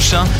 prochain,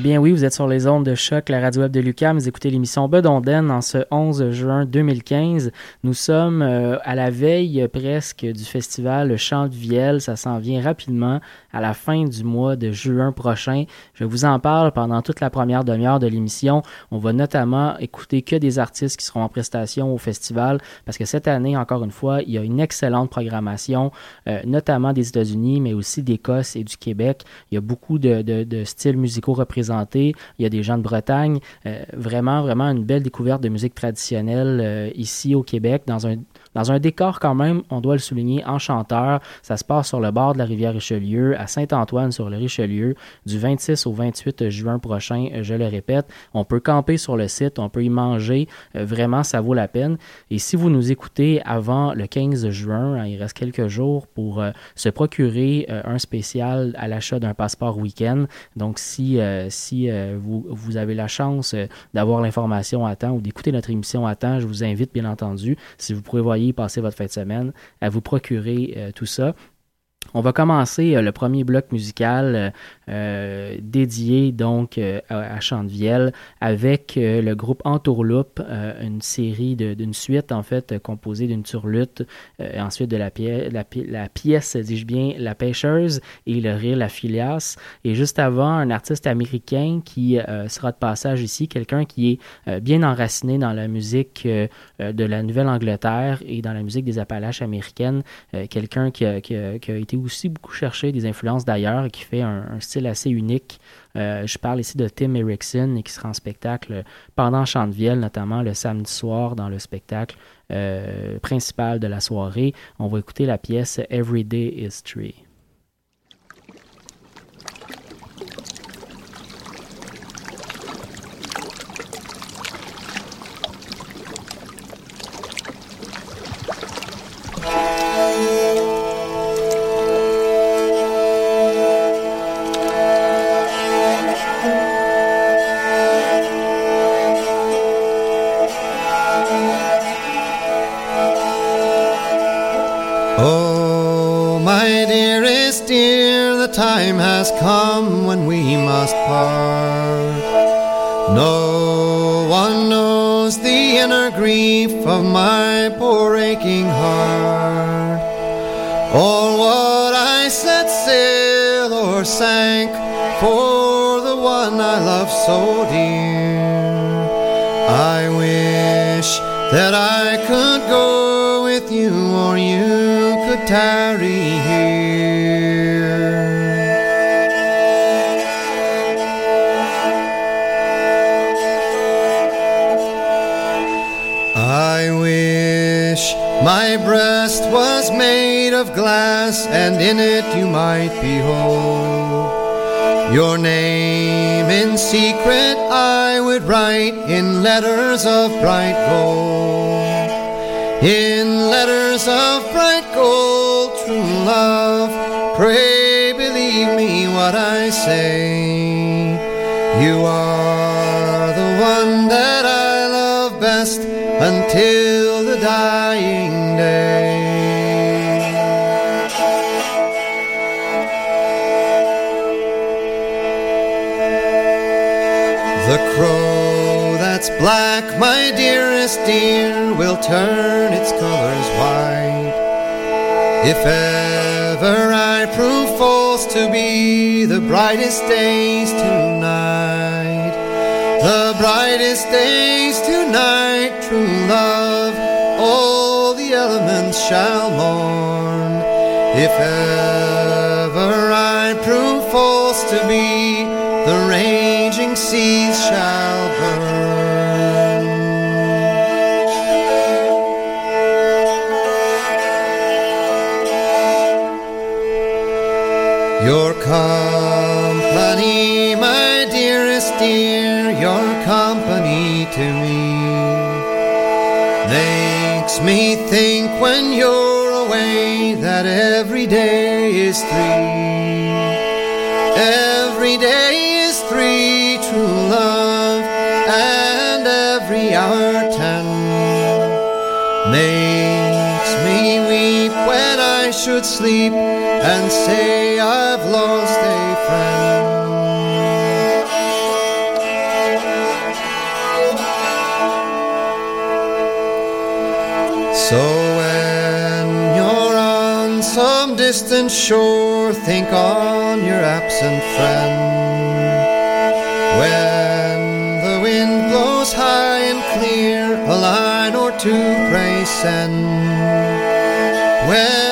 Bien oui, vous êtes sur les ondes de choc, la radio web de Lucam. Vous écoutez l'émission Bedonden en ce 11 juin 2015. Nous sommes euh, à la veille presque du festival Chant de Vielle. Ça s'en vient rapidement à la fin du mois de juin prochain. Je vous en parle pendant toute la première demi-heure de l'émission. On va notamment écouter que des artistes qui seront en prestation au festival parce que cette année, encore une fois, il y a une excellente programmation, euh, notamment des États-Unis, mais aussi d'Écosse et du Québec. Il y a beaucoup de, de styles musicaux représentés. Il y a des gens de Bretagne. Euh, vraiment, vraiment une belle découverte de musique traditionnelle euh, ici au Québec dans un dans un décor quand même, on doit le souligner, enchanteur. Ça se passe sur le bord de la rivière Richelieu, à Saint-Antoine sur le Richelieu, du 26 au 28 juin prochain, je le répète. On peut camper sur le site, on peut y manger. Euh, vraiment, ça vaut la peine. Et si vous nous écoutez avant le 15 juin, hein, il reste quelques jours pour euh, se procurer euh, un spécial à l'achat d'un passeport week-end. Donc, si, si vous, vous avez la chance d'avoir l'information à temps ou d'écouter notre émission à temps, je vous invite, bien entendu, si vous passer votre fin de semaine, à vous procurer euh, tout ça. On va commencer euh, le premier bloc musical euh, euh, dédié donc à, à Chantevielle avec le groupe Entourloupe, une série d'une suite en fait composée d'une turlute, ensuite de la, pièce, la, pièce, dis-je bien, La Pêcheuse et le rire La Filias. Et juste avant, un artiste américain qui sera de passage ici, quelqu'un qui est bien enraciné dans la musique de la Nouvelle-Angleterre et dans la musique des Appalaches américaines, quelqu'un qui a été aussi beaucoup cherché des influences d'ailleurs et qui fait un, style assez unique. Euh, je parle ici de Tim Erickson qui sera en spectacle pendant Chantevielle, notamment le samedi soir dans le spectacle euh, principal de la soirée. On va écouter la pièce Everyday History. Love so dear. I wish that I could go with you you, or you could tarry here. I wish my breast was made of glass, and in it you might behold your name in secret. I would write in letters of bright gold, in letters of bright gold, true love. Pray believe me what I say. You are the one that I love best until the dying day. Black, my dearest dear, will turn its colors white. If ever I prove false to be the brightest days tonight, the brightest days tonight, true love, all the elements shall mourn. If ever I prove false to be, me think when you're away that every day is three. Every day is three, true love, and every hour ten makes me weep when I should sleep and say I've distant shore, think on your absent friend. When the wind blows high and clear, a line or two pray send. When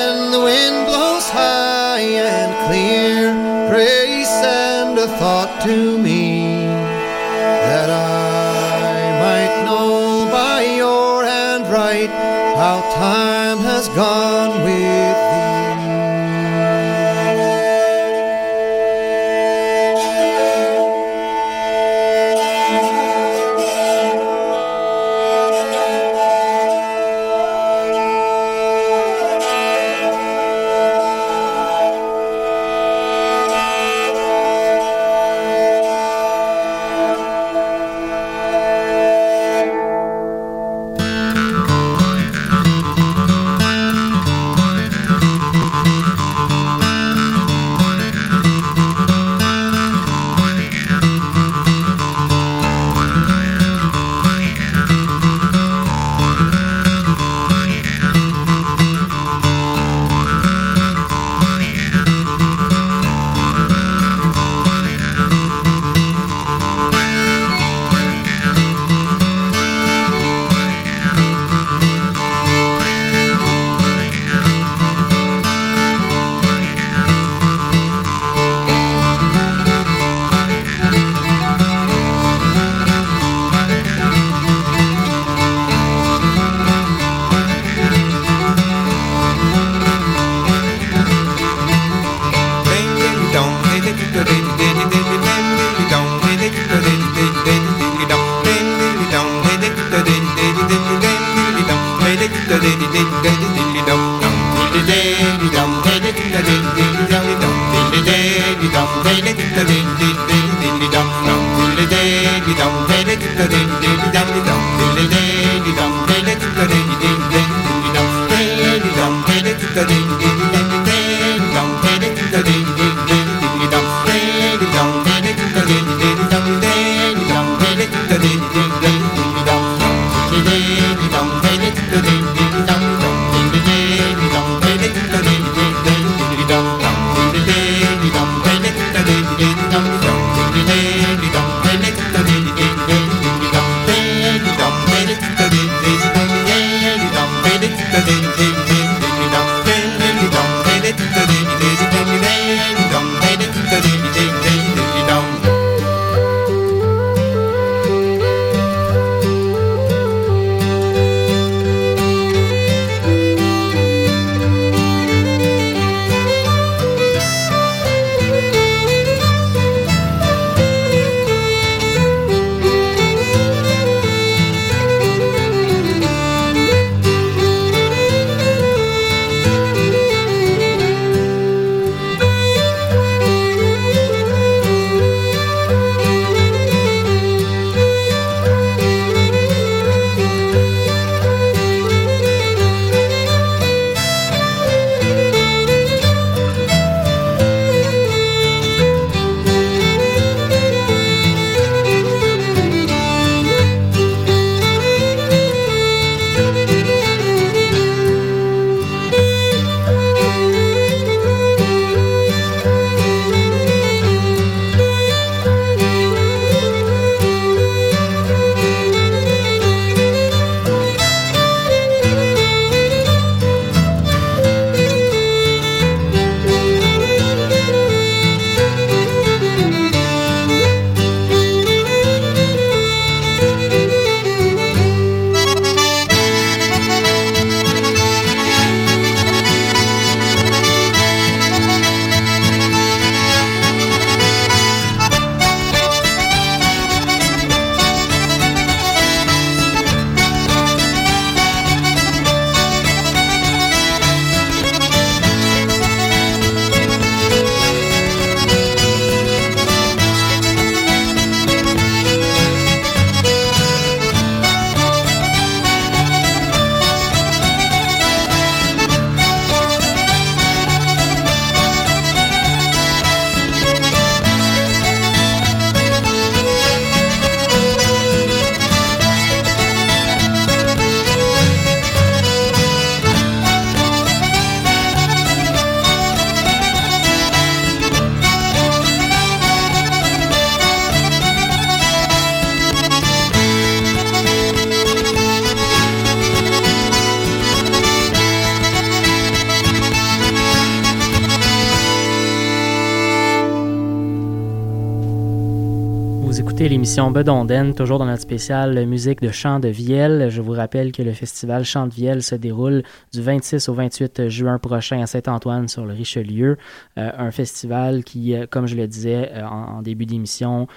toujours dans notre spécial musique de chant de Vielle. Je vous rappelle que le festival Chant de Vielle se déroule du 26 au 28 juin prochain à Saint-Antoine sur le Richelieu. Euh, un festival qui, euh, comme je le disais euh, en, début d'émission,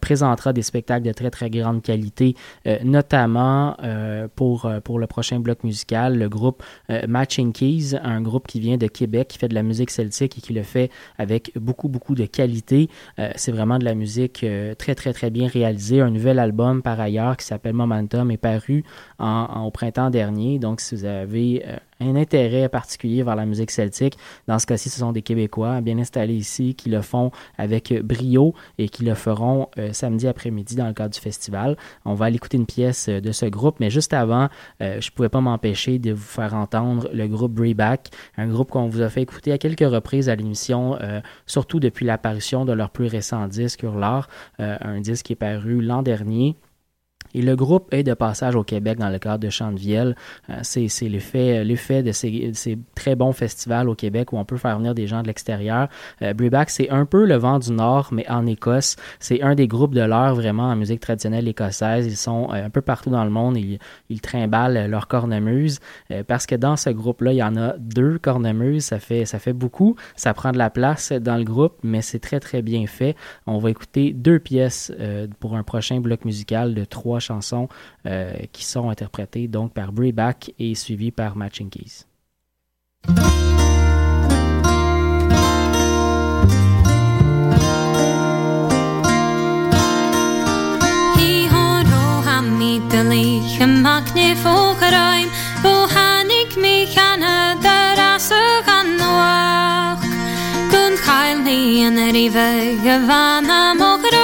présentera des spectacles de très très grande qualité, notamment pour, pour le prochain bloc musical, le groupe Matching Keys, un groupe qui vient de Québec, qui fait de la musique celtique et qui le fait avec beaucoup beaucoup de qualité. C'est vraiment de la musique très très, très, bien réalisé. Un nouvel album, par ailleurs, qui s'appelle Momentum, est paru en, au printemps dernier. Donc, si vous avez euh, un intérêt particulier vers la musique celtique. Dans ce cas-ci, ce sont des Québécois bien installés ici qui le font avec brio et qui le feront euh, samedi après-midi dans le cadre du festival. On va aller écouter une pièce euh, de ce groupe, mais juste avant, je ne pouvais pas m'empêcher de vous faire entendre le groupe Breback, un groupe qu'on vous a fait écouter à quelques reprises à l'émission, surtout depuis l'apparition de leur plus récent disque Hurlard, un disque qui est paru l'an dernier. Et le groupe est de passage au Québec dans le cadre de Chant de Vielle. Euh, c'est l'effet de ces, ces, très bons festivals au Québec où on peut faire venir des gens de l'extérieur. Euh, c'est un peu le vent du Nord, mais en Écosse. C'est un des groupes de l'heure vraiment en musique traditionnelle écossaise. Ils sont euh, un peu partout dans le monde. Ils, ils trimballent leur cornemuse euh, parce que dans ce groupe-là, il y en a deux cornemuses. Ça fait, ça fait beaucoup. Ça prend de la place dans le groupe, mais c'est très, très bien fait. On va écouter deux pièces pour un prochain bloc musical de trois chansons euh, qui sont interprétées donc par Breback et suivies par Matching Keys. Magni fógaraim, ó hánig mi chana dar as gan noach. Gun chail ní an a rive a bhana mógaraim, san dú hamon nuagad cych lei Ha cain ac ym hast nid fami gleog Ddol soes as diwy gan eglish moed Mes goi grifad happy is nasail nan doi San dú hag y lloed fo nwyddach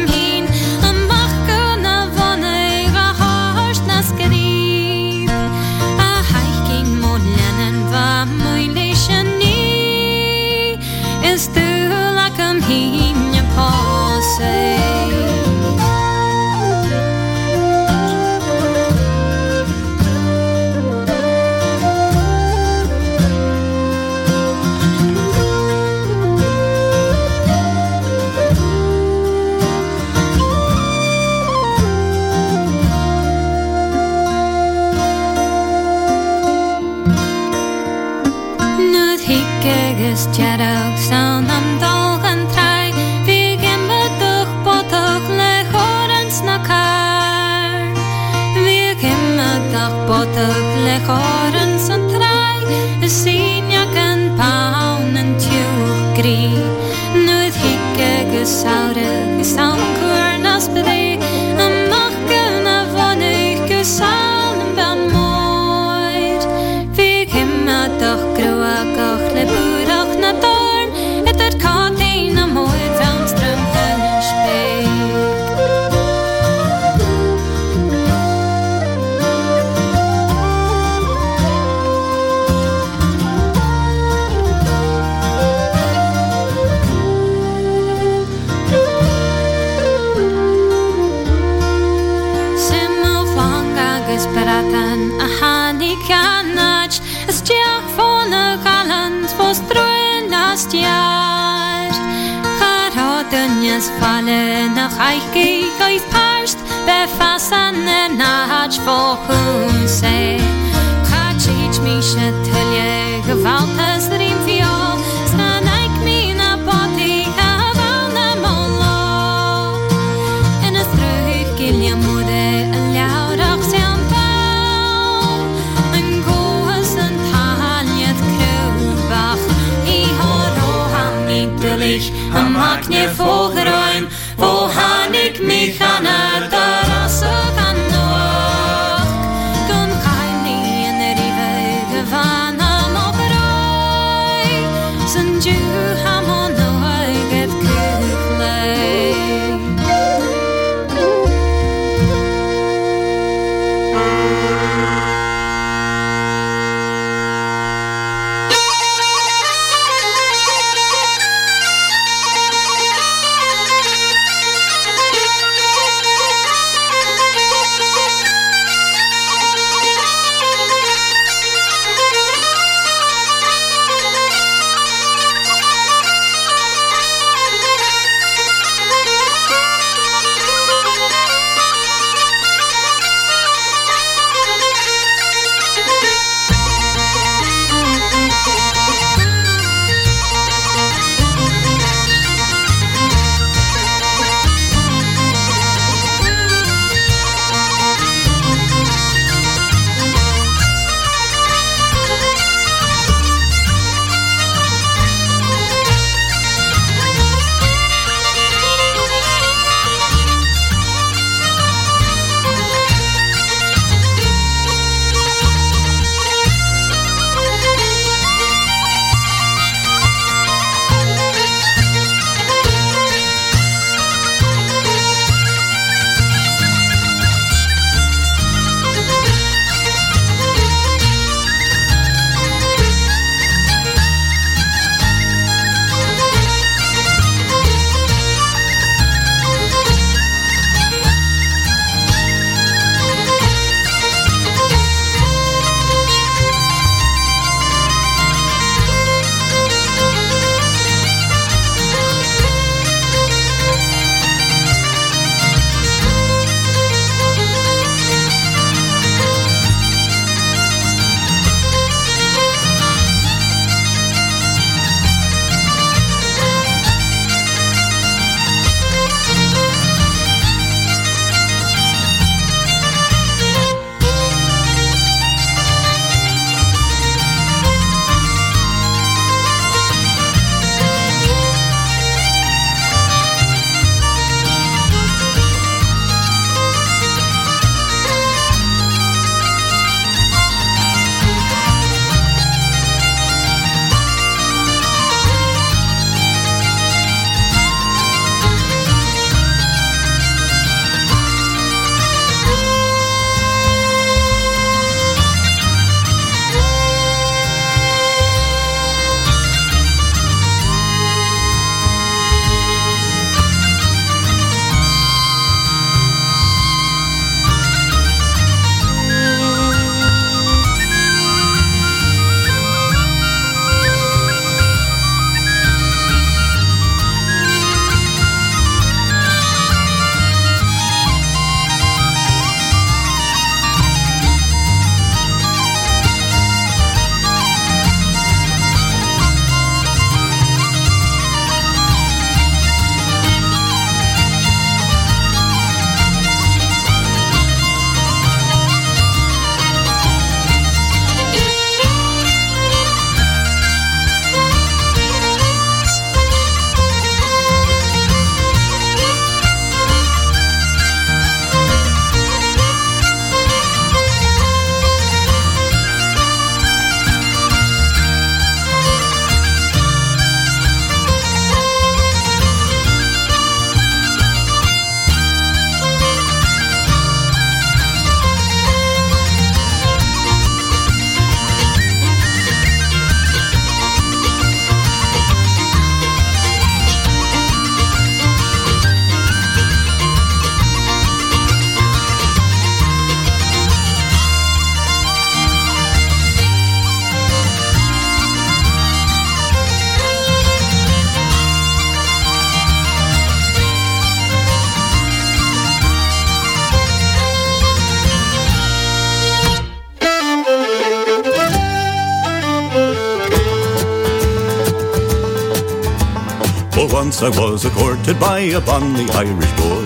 I was courted by a bonny Irish boy.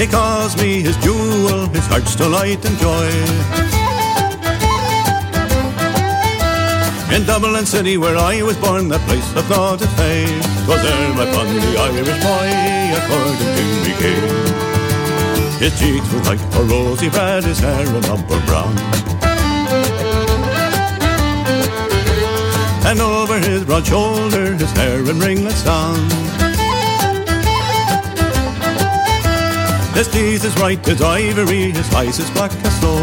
He calls me his jewel, his heart's delight and joy. In Dublin City where I was born, that place of thought and faith, was there my bonny Irish boy, according to me king. His cheeks were like a rosy red, his hair an upper brown. And over his broad shoulder, his hair in ringlets down. His teeth is white as ivory, his eyes is black as snow.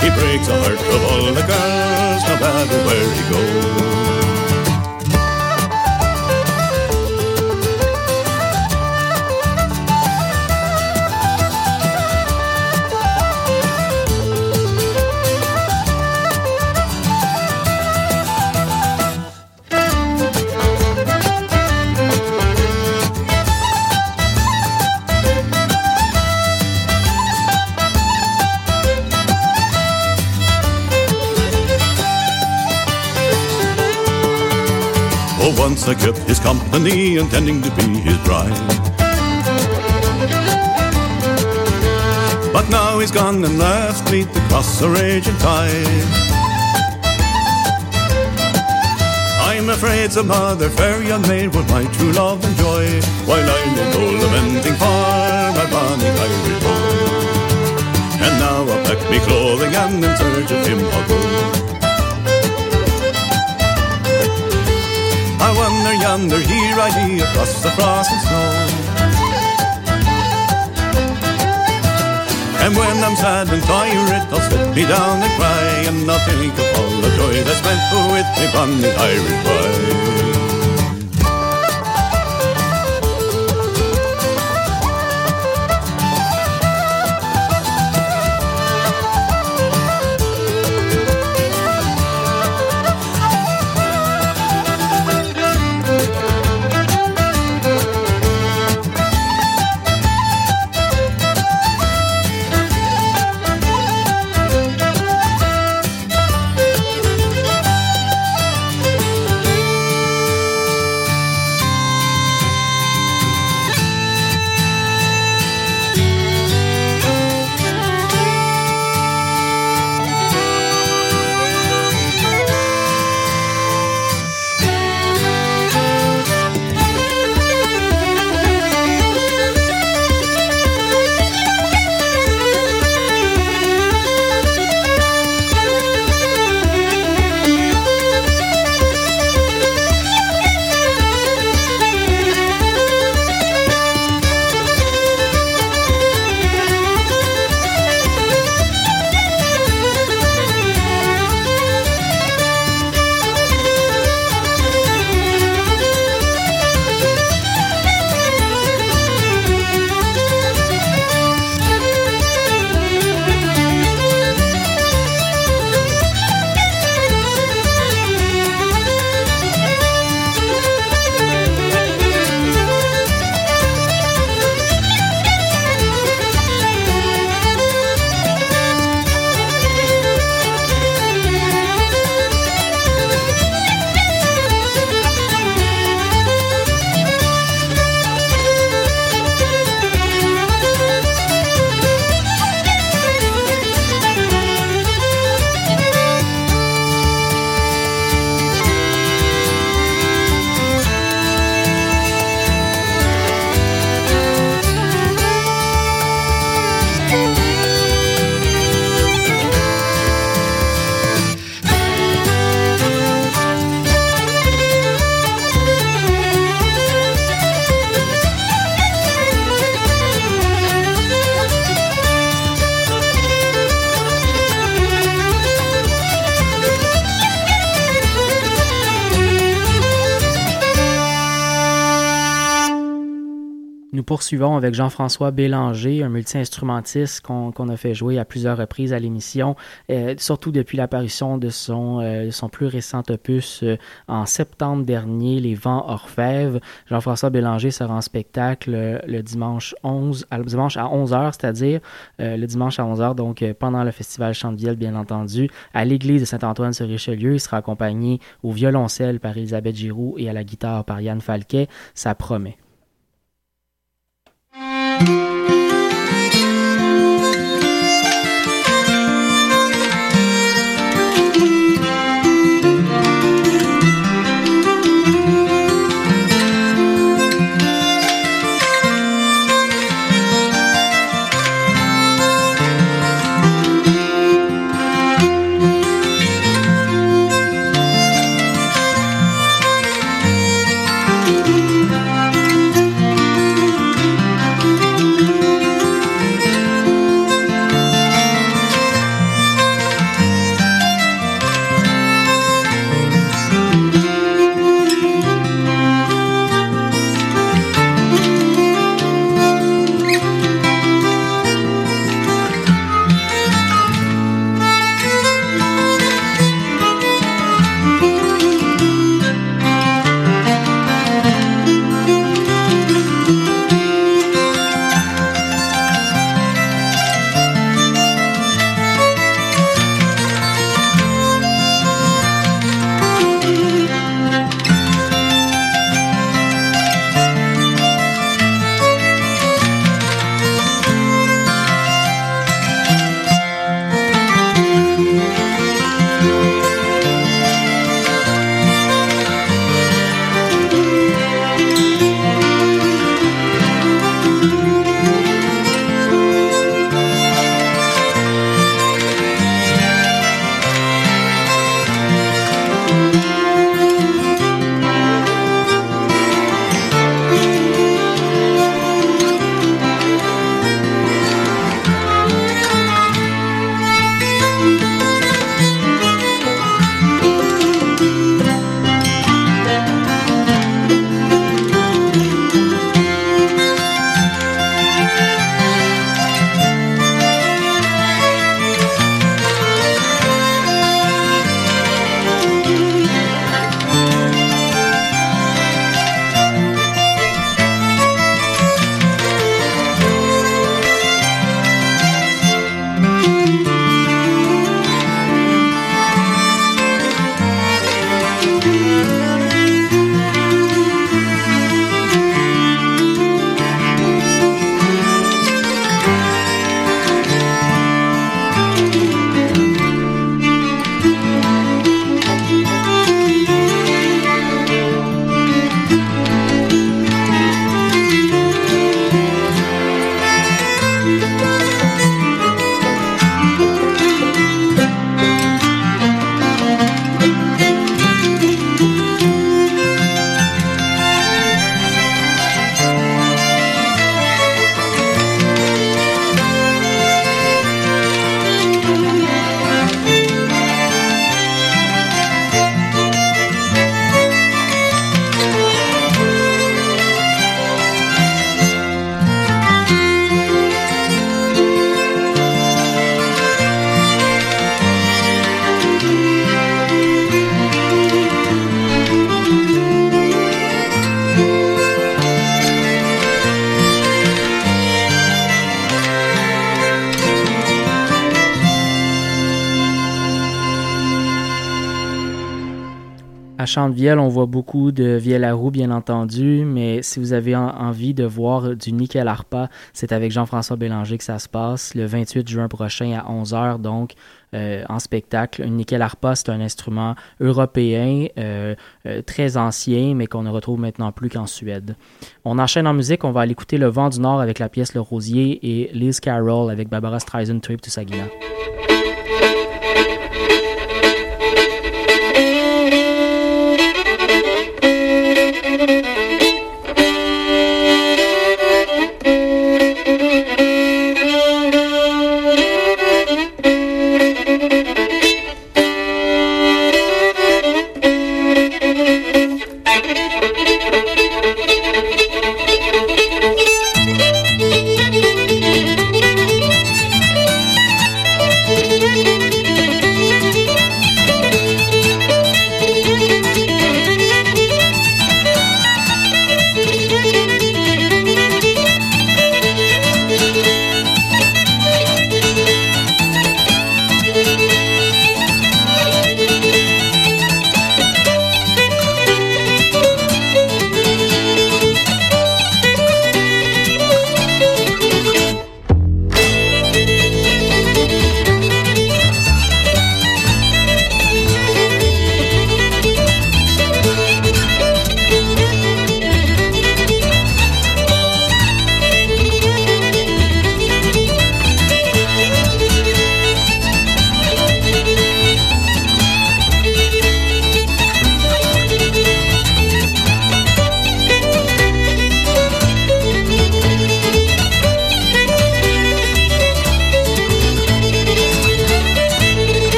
He breaks the heart of all the girls, no matter where he goes. Once I kept his company, intending to be his bride. But now he's gone and left me to cross a raging tide. I'm afraid some other fair young maid would my true love enjoy, while I may go lamenting for my bonny Irish boy. And now I pack me clothing and in search of him I'll go. Yonder, here I be across the frost and snow. And when I'm sad and tired, I'll sit me down and cry, and I'll think of all the joy that's spent with me bonny Irish boy. Poursuivons avec Jean-François Bélanger, un multi-instrumentiste qu'on a fait jouer à plusieurs reprises à l'émission, euh, surtout depuis l'apparition de son, euh, son plus récent opus euh, en septembre dernier, Les Vents Orfèvres. Jean-François Bélanger sera en spectacle le dimanche 11, à, dimanche à 11h, c'est-à-dire le dimanche à 11h, donc pendant le festival Chante-Vielle, bien entendu, à l'église de Saint-Antoine-sur-Richelieu. Il sera accompagné au violoncelle par Elisabeth Giroux et à la guitare par Yann Falquet. Ça promet. De vielle, on voit beaucoup de vielle à roue, bien entendu, mais si vous avez envie de voir du nickel harpa, c'est avec Jean-François Bélanger que ça se passe le 28 juin prochain à 11h, donc euh, en spectacle. Un nickel harpa, c'est un instrument européen euh, euh, très ancien, mais qu'on ne retrouve maintenant plus qu'en Suède. On enchaîne en musique, on va aller écouter Le Vent du Nord avec la pièce Le Rosier et Liz Carroll avec Barbara Streisand Trip to Sagina.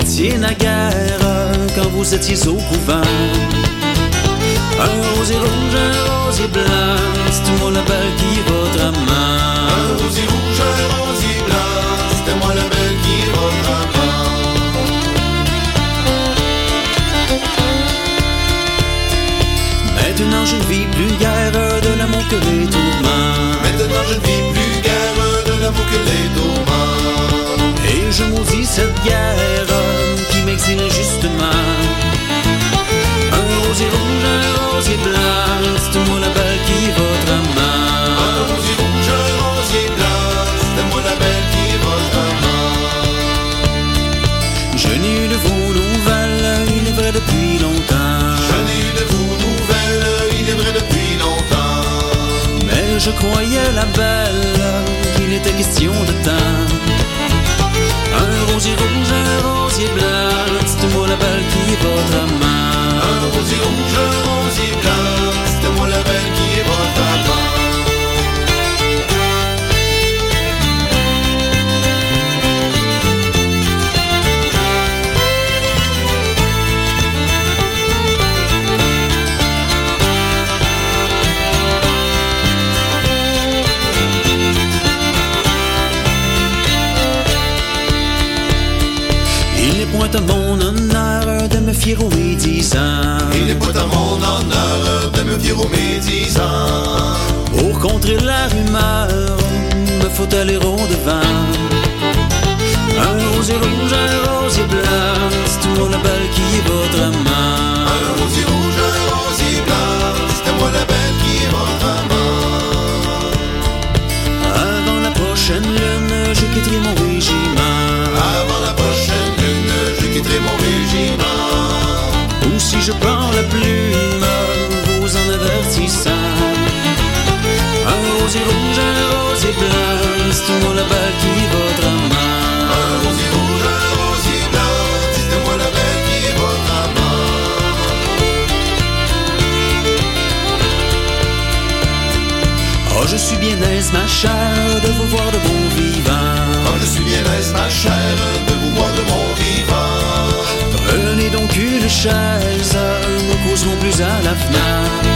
Prêtiez naguère quand vous étiez au couvent. Un rosier rouge, un rosier blanc, c'était-moi la belle qui votre amant. Un rosier rouge, un rosier blanc, c'était moi la belle qui votre amant. Maintenant je ne vis plus guère de l'amour que les tourments. Maintenant je ne vis plus guère de l'amour que les tourments. Je maudis cette guerre qui m'exile justement. Un rosier rouge, un rosier blanc, c'est moi la belle qui est votre amant. Un rosier rouge, un rosier blanc, c'est moi la belle qui est votre amant. Je n'ai eu de vos nouvelles, il est vrai depuis longtemps. Je n'ai eu de vos nouvelles, il est vrai depuis longtemps. Mais je croyais la belle qu'il était question de temps. Un rosier rouge, un rosier blanc, dites-moi la belle qui est votre amant. Un rosier rouge, un rosier blanc, dites-moi la belle qui est votre amant. Point à mon honneur de me fier aux médisants. Il n'est pas à mon honneur de me fier aux médisants. Pour contrer la rumeur, me faut aller au devant. Un rosier rouge, un rosier blanc, c'est moi la belle qui est votre amant. Un rosier rosier blanc, c'est moi la belle qui votre amant. Un rosier rouge, un rosier blanc, dites-moi la belle qui votre amant. Oh, je suis bien aise, ma chère, de vous voir de bon vivant. Oh, je suis bien aise, ma chère, de vous voir de bon vivant. Prenez donc une chaise, nous causerons plus à la fenêtre.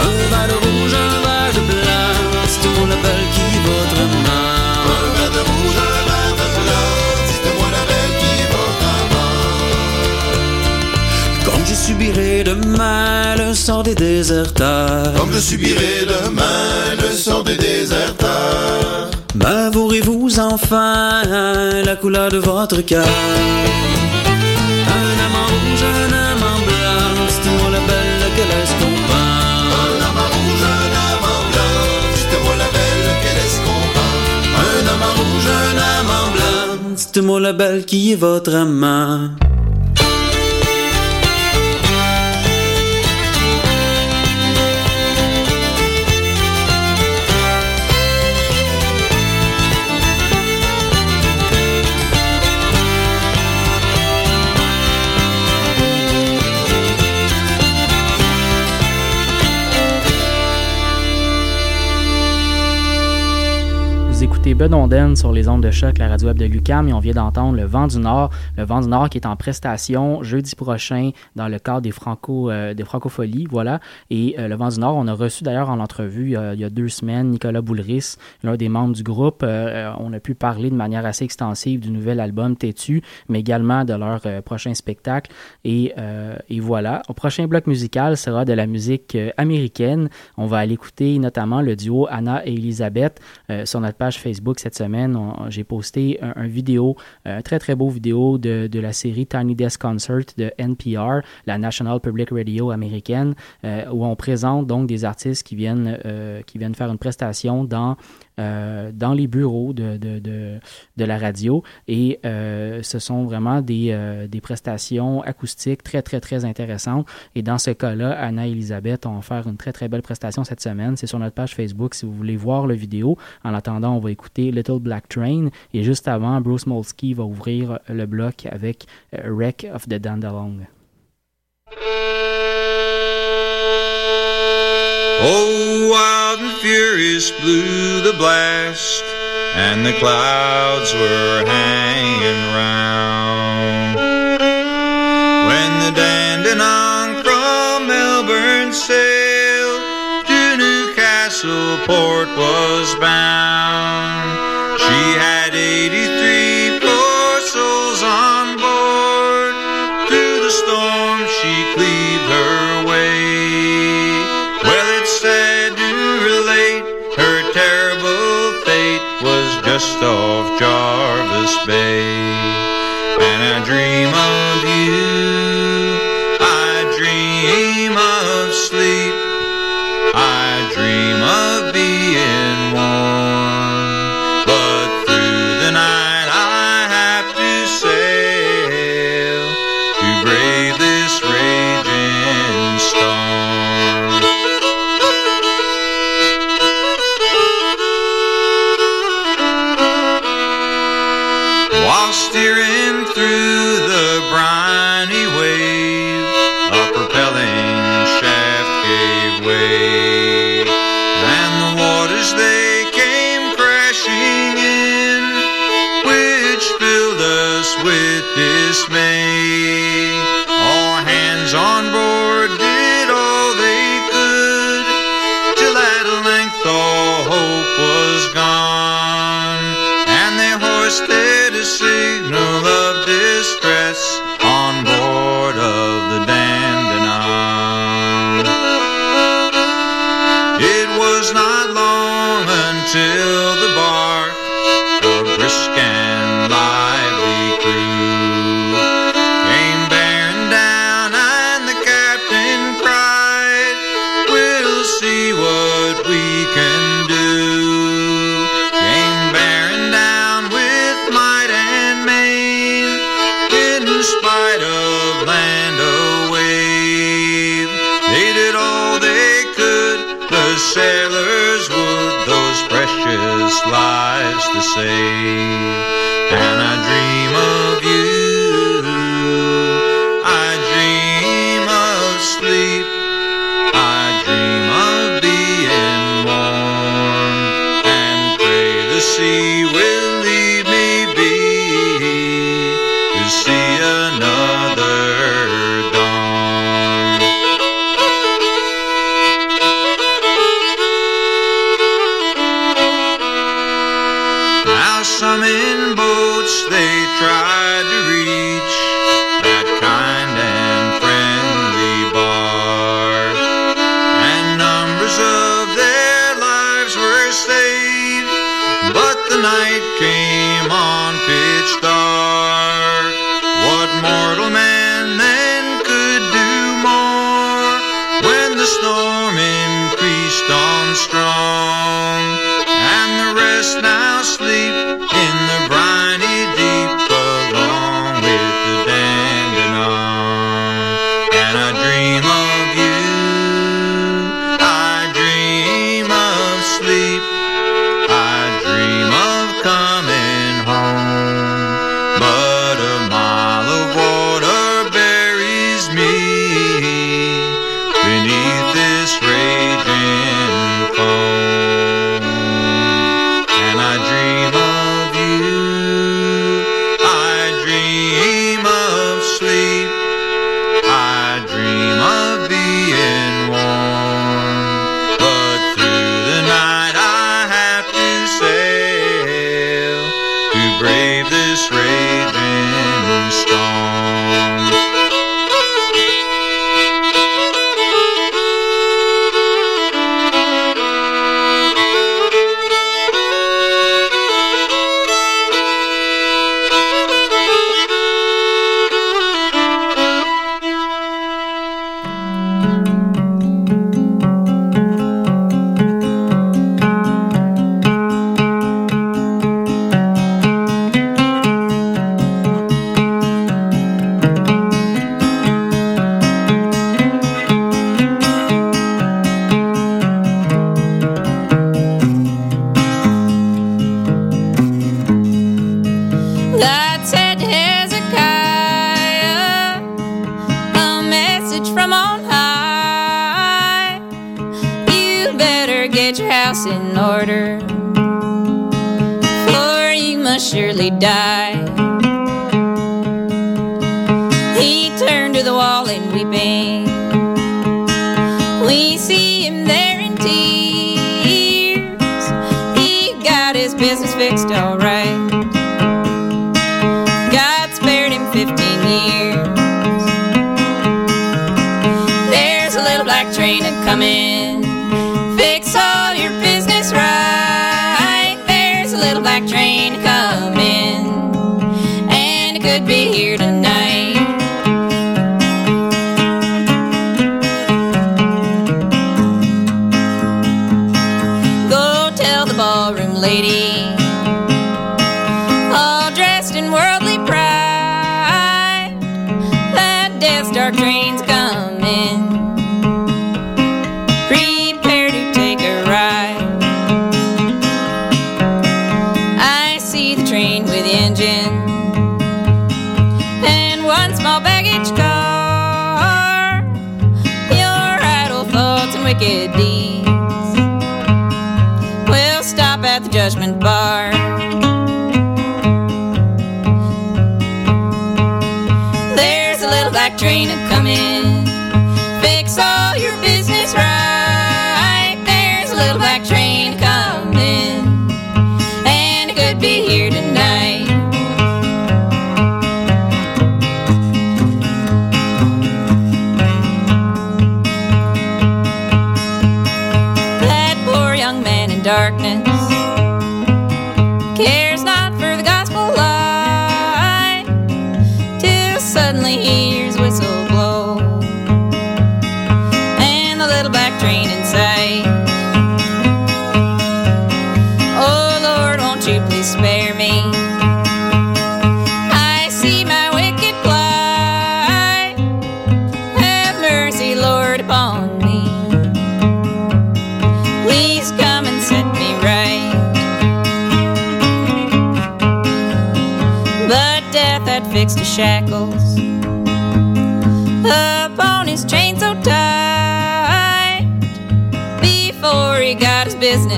Un verre rouge, un verre de moi la belle qui votre amant. Un verre de rouge, un verre de blanc, dites-moi la belle qui votre amant. Comme je subirai demain le sort des déserteurs. Comme je subirai demain le sort des déserteurs. M'avouerez-vous enfin la couleur de votre cœur blanc, dites-moi la belle qui est votre amant. Bedonden sur les ondes de choc, la radio web de Lucam, et on vient d'entendre Le Vent du Nord. Le Vent du Nord qui est en prestation jeudi prochain dans le cadre des, Franco, euh, des Francopholies, voilà. Et euh, Le Vent du Nord, on a reçu d'ailleurs en entrevue il y a deux semaines Nicolas Boulris, l'un des membres du groupe. Euh, on a pu parler de manière assez extensive du nouvel album Têtu, mais également de leur prochain spectacle. Et, et, voilà. Au prochain bloc musical sera de la musique américaine. On va aller écouter notamment le duo Anna et Elisabeth sur notre page Facebook cette semaine, j'ai posté un, vidéo, un très très beau vidéo de, de, la série Tiny Desk Concert de NPR, la National Public Radio américaine, euh, où on présente donc des artistes qui viennent, euh, qui viennent faire une prestation dans euh, dans les bureaux de, de, la radio. Et euh, ce sont vraiment des, euh, des, prestations acoustiques très, très, très intéressantes. Et dans ce cas-là, Anna et Elisabeth ont offert une très, très belle prestation cette semaine. C'est sur notre page Facebook si vous voulez voir le vidéo. En attendant, on va écouter Little Black Train. Et juste avant, Bruce Molsky va ouvrir le bloc avec Wreck of the Dandalong. Oh, wild and furious blew the blast, and the clouds were hanging round. When the Dandenong from Melbourne sailed to Newcastle port was bound, she had 83 west of Jarvis Bay, and I dream.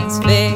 It's fair.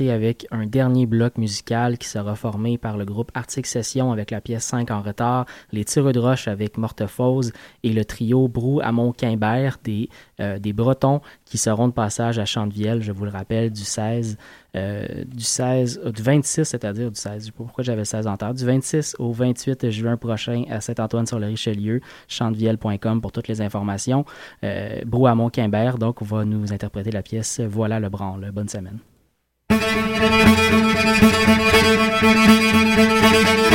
avec un dernier bloc musical qui sera formé par le groupe Arctic Session avec la pièce 5 en retard, les Tireux de Roche avec Mortefose et le trio Brou Amon Quimbert euh, des, Bretons qui seront de passage à Chantevielle, je vous le rappelle, du 16, euh, du 16, euh, du 26, c'est-à-dire du 16, je sais pas pourquoi j'avais 16 en tard, du 26 au 28 juin prochain à Saint-Antoine-sur-le-Richelieu, chantevielle.com pour toutes les informations. Brou Amon Quimbert, donc, va nous interpréter la pièce Voilà le branle. Bonne semaine. Thank you.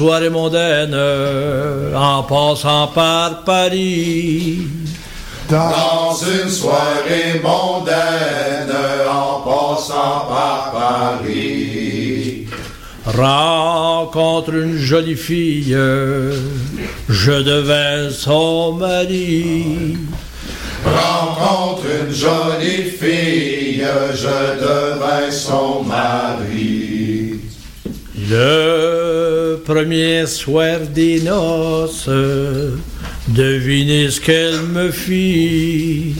Soirée mondaine, en passant par Paris. Dans une soirée mondaine, en passant par Paris. Rencontre une jolie fille, je devais son mari. Rencontre une jolie fille, je devais son mari. Le premier soir des noces, devinez ce qu'elle me fit.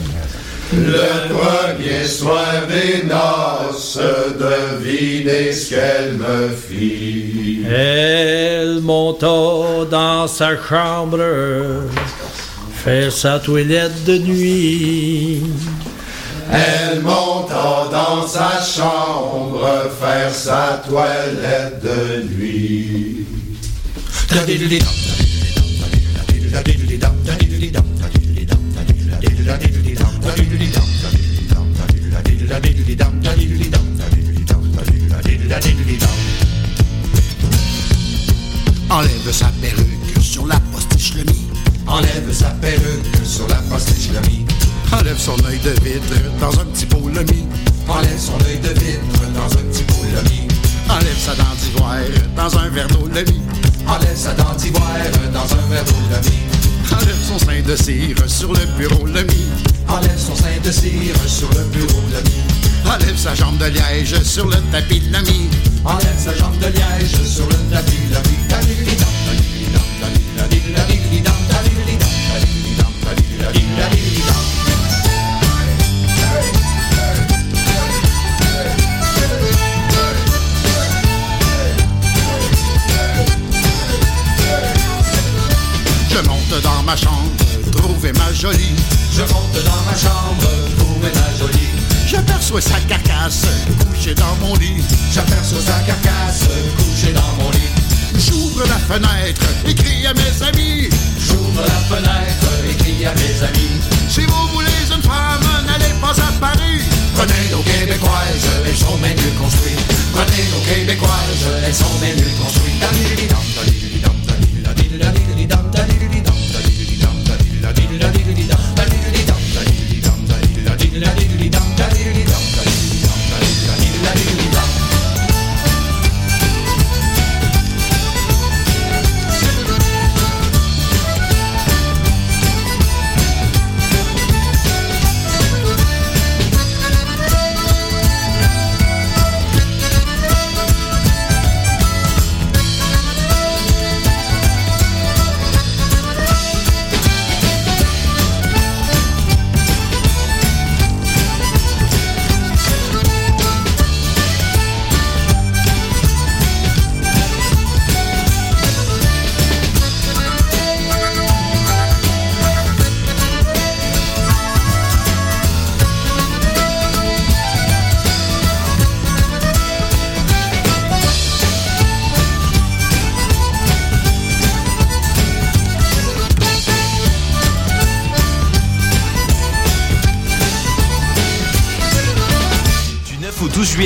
Le premier soir des noces, devinez ce qu'elle me fit. Elle monta dans sa chambre, fait sa toilette de nuit. Elle monta dans sa chambre faire sa toilette de nuit. Enlève sa perruque sur la postiche le. Enlève sa perruque sur la postiche le. Enlève son œil de vitre dans un petit pot le mit. Enlève son œil de vitre dans un petit pot le mit. Enlève sa dent d'ivoire dans un verre d'eau le mit. Enlève sa dent d'ivoire dans un verre d'eau le mit. Enlève son sein de cire sur le bureau le mit. Enlève son sein de cire sur le bureau le mit. Enlève sa jambe de liège sur le tapis de l'ami. Enlève sa jambe de liège sur le tapis de l'ami. Monte dans ma chambre, trouver ma jolie. Je monte dans ma chambre, trouver ma jolie. J'aperçois sa carcasse couchée dans mon lit. J'aperçois sa carcasse couchée dans mon lit. J'ouvre la fenêtre et crie à mes amis. J'ouvre la fenêtre et crie à mes amis. Si vous voulez une femme, n'allez pas à Paris. Prenez nos Québécoises, elles sont mieux construites. Prenez nos Québécoises, elles sont mieux construites. Au 12